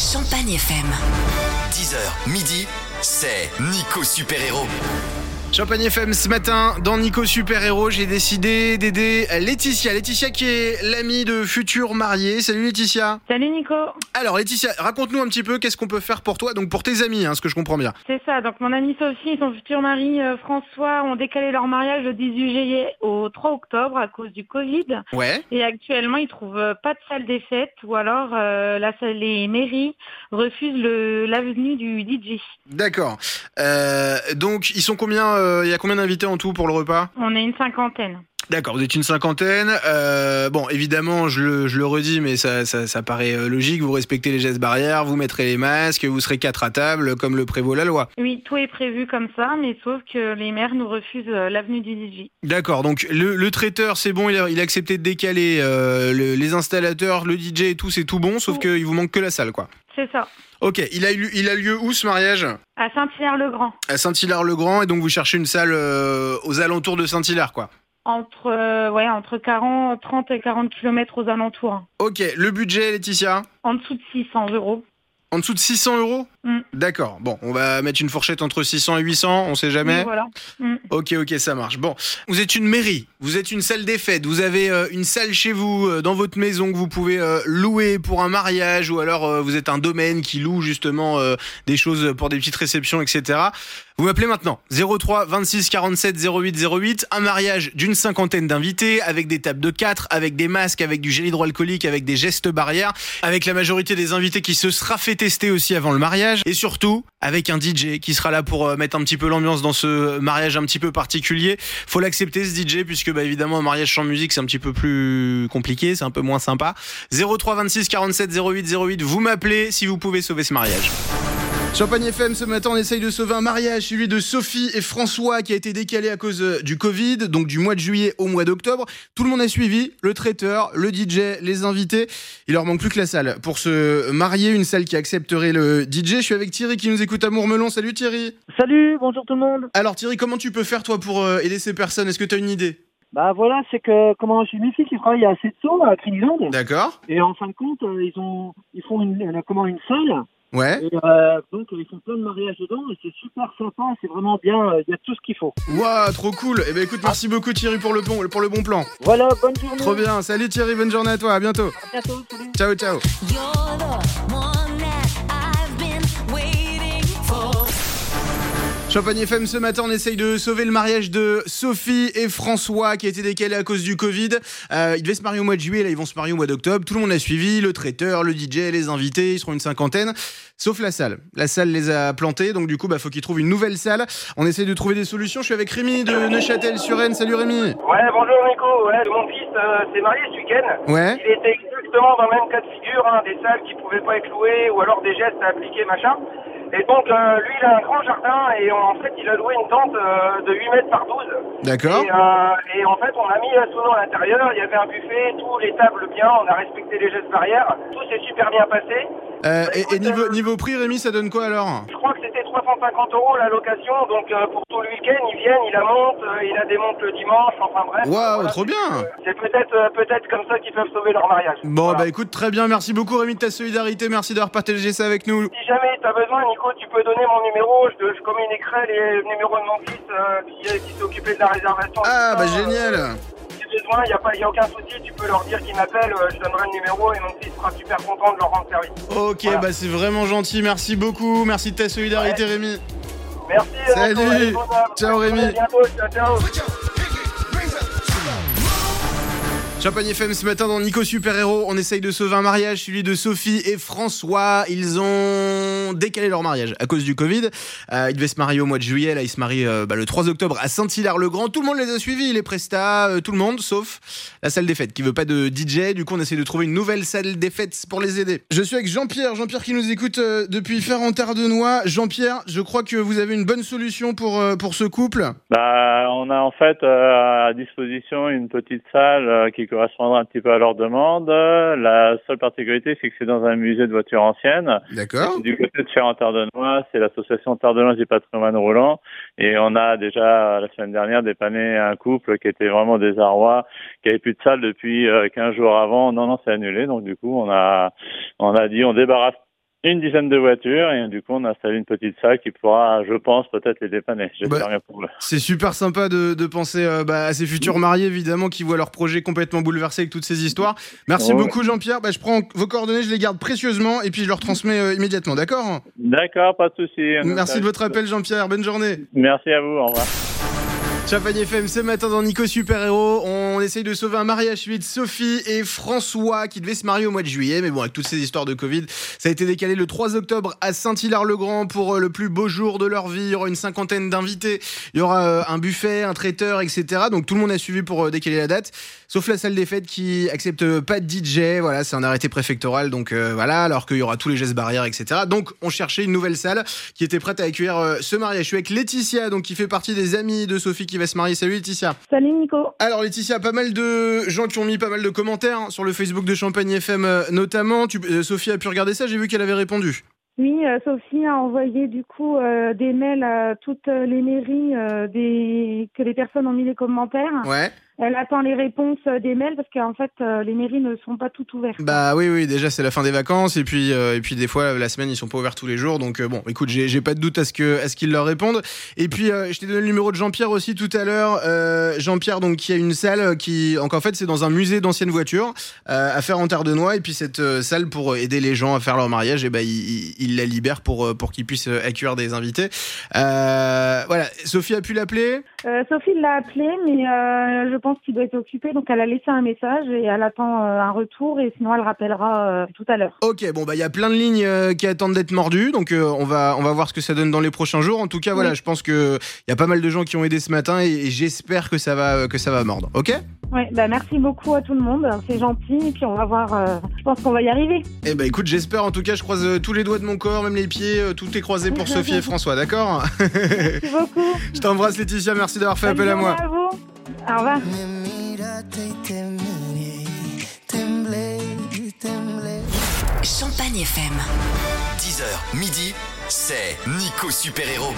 Champagne FM. 10h, midi, c'est Nico Super Héros. Champagne FM ce matin dans Nico Super Héros, j'ai décidé d'aider Laetitia. Laetitia qui est l'amie de futurs mariés. Salut Laetitia. Salut Nico. Alors Laetitia, raconte-nous un petit peu qu'est-ce qu'on peut faire pour toi, donc pour tes amis, hein, ce que je comprends bien. C'est ça, donc mon amie Sophie et son futur mari euh, François ont décalé leur mariage le 18 juillet au 3 octobre à cause du Covid. Ouais. Et actuellement, ils trouvent euh, pas de salle des fêtes ou alors euh, la salle, les mairies refusent l'avenue du DJ. D'accord. Euh, donc ils sont combien euh, Il y a combien d'invités en tout pour le repas? On est une cinquantaine. D'accord, vous êtes une cinquantaine. Euh, bon, évidemment, je le, je le redis, mais ça, ça, ça paraît euh, logique. Vous respectez les gestes barrières, vous mettrez les masques, vous serez quatre à table, comme le prévaut la loi. Oui, tout est prévu comme ça, mais sauf que les maires nous refusent euh, l'avenue du DJ. D'accord, donc le, le traiteur, c'est bon, il a, il a accepté de décaler euh, le- les installateurs, le DJ et tout, c'est tout bon, sauf qu'il vous manque que la salle, quoi. C'est ça. Ok, il a, il a lieu où ce mariage? À Saint-Hilaire-le-Grand. À Saint-Hilaire-le-Grand, et donc vous cherchez une salle euh, aux alentours de Saint-Hilaire, quoi. Entre, euh, ouais, entre 40, 30 et 40 kilomètres aux alentours. Ok, le budget, Laetitia? En dessous de 600 euros. En dessous de 600 euros Mm. D'accord, bon, on va mettre une fourchette entre 600 et 800, on sait jamais. Oui, voilà. Mm. Ok, ok, ça marche. Bon, vous êtes une mairie, vous êtes une salle des fêtes, vous avez euh, une salle chez vous, euh, dans votre maison que vous pouvez euh, louer pour un mariage, ou alors vous êtes un domaine qui loue justement des choses pour des petites réceptions, etc. Vous m'appelez maintenant 03 26 47 08 08, un mariage d'une cinquantaine d'invités, avec des tables de 4, avec des masques, avec du gel hydroalcoolique, avec des gestes barrières, avec la majorité des invités qui se sera fait tester aussi avant le mariage, et surtout avec un DJ qui sera là pour euh, mettre un petit peu l'ambiance dans ce mariage un petit peu particulier. Faut l'accepter ce DJ puisque bah évidemment un mariage sans musique c'est un petit peu plus compliqué, c'est un peu moins sympa. 03 26 47 08 08, vous m'appelez si vous pouvez sauver ce mariage. Champagne FM, ce matin, on essaye de sauver un mariage, celui de Sophie et François, qui a été décalé à cause euh, du Covid, donc du mois de juillet au mois d'octobre. Tout le monde a suivi, le traiteur, le DJ, les invités. Il leur manque plus que la salle pour se marier, une salle qui accepterait le DJ. Je suis avec Thierry qui nous écoute à Mourmelon. Salut Thierry. Salut, bonjour tout le monde. Alors Thierry, comment tu peux faire toi pour euh, aider ces personnes? Est-ce que tu as une idée? Bah voilà, c'est que comment j'ai mes filles qui travaillent à Setso, à Crimiland, D'accord. et en fin de compte, euh, ils ont ils font une- comment une salle, Ouais. et euh, donc ils font plein de mariages dedans, et c'est super sympa, c'est vraiment bien, euh, il y a tout ce qu'il faut. Waouh, trop cool. Eh ben écoute, merci beaucoup Thierry pour le bon, pour le bon plan. Voilà, bonne journée. Trop bien. Salut Thierry, bonne journée à toi. À bientôt. À bientôt, salut. Ciao, ciao. Champagne FM, ce matin, on essaye de sauver le mariage de Sophie et François qui a été décalé à cause du Covid. Euh, ils devaient se marier au mois de juillet, là ils vont se marier au mois d'octobre. Tout le monde a suivi, le traiteur, le DJ, les invités, ils seront une cinquantaine. Sauf la salle. La salle les a plantés, donc du coup, bah, faut qu'ils trouvent une nouvelle salle. On essaye de trouver des solutions. Je suis avec Rémi de Neuchâtel-sur-Aisne. Salut Rémi. Ouais, bonjour Nico. Ouais, mon fils euh, s'est marié ce week-end. Ouais. Il était exactement dans le même cas de figure, hein, des salles qui pouvaient pas être louées ou alors des gestes à appliquer, machin. Et donc, euh, lui, il a un grand jardin et en fait, il a loué une tente euh, de 8 mètres par 12. D'accord. Et, euh, et en fait, on a mis la sono à l'intérieur, il y avait un buffet, tous les tables bien, on a respecté les gestes barrières, tout s'est super bien passé. Euh, Bah, et, niveau, euh, niveau prix, Rémi, ça donne quoi alors? Je crois que c'était 350 euros la location, donc euh, pour tout le week-end, ils viennent, ils la montent, euh, ils la démontent le dimanche, enfin bref. Waouh, Voilà, trop bien. euh, C'est peut-être euh, peut-être comme ça qu'ils peuvent sauver leur mariage. Bon, Voilà. bah écoute, très bien. Merci beaucoup Rémi de ta solidarité. Merci d'avoir partagé ça avec nous. Si jamais tu as besoin, Nico, tu peux donner mon numéro. Je, je communiquerai les numéros de mon fils euh, qui, qui s'est occupé de la réservation. Ah, bah génial. Euh, Si besoin, il n'y a, pas- y a aucun souci. Tu peux leur dire qu'ils m'appellent. euh, je donnerai le numéro et mon fils sera super content de leur rendre service. Ok, Voilà. bah c'est vraiment gentil. Merci beaucoup. Merci de ta solidarité, Rémi. Merci. euh, Salut. Ciao, Rémi. À bientôt. Ciao, ciao. Champagne FM ce matin dans Nico Super Héros, on essaye de sauver un mariage, celui de Sophie et François. Ils ont décalé leur mariage à cause du Covid. Euh, ils devaient se marier au mois de juillet, là ils se marient euh, bah, le 3 octobre à Saint-Hilaire-le-Grand. Tout le monde les a suivis, les prestats, euh, tout le monde, sauf la salle des fêtes qui veut pas de DJ. Du coup on essaie de trouver une nouvelle salle des fêtes pour les aider. Je suis avec Jean-Pierre, Jean-Pierre qui nous écoute euh, depuis Ferrand-Tardenois. Jean-Pierre, je crois que vous avez une bonne solution pour, euh, pour ce couple. Bah, on a en fait euh, à disposition une petite salle euh, qui correspondra un petit peu à leur demande. Euh, La seule particularité, c'est que c'est dans un musée de voitures anciennes. D'accord Du côté de Ferrand-Tardenois, c'est l'association Tardenoise du patrimoine roulant. Et on a déjà, euh, la semaine dernière, dépanné un couple qui était vraiment désarroi, qui avait plus de salle depuis euh, 15 jours avant. Non, non, c'est annulé. Donc, du coup, on a, on a dit, on débarrasse une dizaine de voitures et du coup on a installé une petite salle qui pourra, je pense, peut-être les dépanner. Bah. C'est super sympa de, de penser euh, bah, à ces futurs mariés, évidemment, qui voient leur projet complètement bouleversé avec toutes ces histoires. Merci Ouais. beaucoup, Jean-Pierre. Bah, je prends vos coordonnées, je les garde précieusement et puis je leur transmets euh, immédiatement, d'accord D'accord, pas de souci. Merci de votre appel, Jean-Pierre. Bonne journée. Merci à vous, au revoir. Champagne FM, ce matin dans Nico Super Héros, on essaye de sauver un mariage de Sophie et François qui devaient se marier au mois de juillet, mais bon, avec toutes ces histoires de Covid, ça a été décalé le 3 octobre à Saint-Hilaire-le-Grand pour euh, le plus beau jour de leur vie. Il y aura une cinquantaine d'invités, il y aura euh, un buffet, un traiteur, etc. Donc tout le monde a suivi pour euh, décaler la date, sauf la salle des fêtes qui accepte pas de DJ. Voilà, c'est un arrêté préfectoral, donc euh, voilà, alors qu'il y aura tous les gestes barrières, etc. Donc on cherchait une nouvelle salle qui était prête à accueillir euh, ce mariage. Je suis avec Laetitia, donc qui fait partie des amis de Sophie qui va se marier. Salut Laetitia. Salut Nico. Alors Laetitia, pas mal de gens qui ont mis pas mal de commentaires hein, sur le Facebook de Champagne FM euh, notamment. Tu- euh, Sophie a pu regarder ça, j'ai vu qu'elle avait répondu. Oui, euh, Sophie a envoyé du coup euh, des mails à toutes les mairies des... que les personnes ont mis les commentaires. Ouais. Elle attend les réponses euh, des mails parce qu'en fait euh, les mairies ne sont pas toutes ouvertes. Bah oui, oui, déjà c'est la fin des vacances et puis euh, et puis des fois la semaine ils sont pas ouverts tous les jours donc euh, bon, écoute, j'ai j'ai pas de doute à ce que à ce qu'ils leur répondent. Et puis euh, je t'ai donné le numéro de Jean-Pierre aussi tout à l'heure. Euh, Jean-Pierre donc qui a une salle qui donc en fait c'est dans un musée d'anciennes voitures euh, à faire en terre de noix et puis cette salle pour aider les gens à faire leur mariage et ben il, il- il la libère pour pour qu'ils puissent accueillir des invités. Euh, voilà, Sophie a pu l'appeler? Euh, Sophie l'a appelé, mais euh, je pense qu'il doit être occupé, donc elle a laissé un message et elle attend euh, un retour et sinon elle rappellera euh, tout à l'heure. Ok, bon bah il y a plein de lignes euh, qui attendent d'être mordues, donc on va on va voir ce que ça donne dans les prochains jours. En tout cas, voilà, Oui. je pense que il y a pas mal de gens qui ont aidé ce matin et, et j'espère que ça va que ça va mordre. Ok? Ouais, bah merci beaucoup à tout le monde, c'est gentil et puis on va voir. je pense qu'on va y arriver. Eh bah écoute, j'espère. En tout cas, je croise tous les doigts de mon corps, même les pieds, tout est croisé pour Sophie et François, d'accord? Merci beaucoup. Je t'embrasse Laetitia, merci d'avoir fait appel à moi. À vous. Au revoir. Champagne FM. 10h, midi, c'est Nico Super Héros.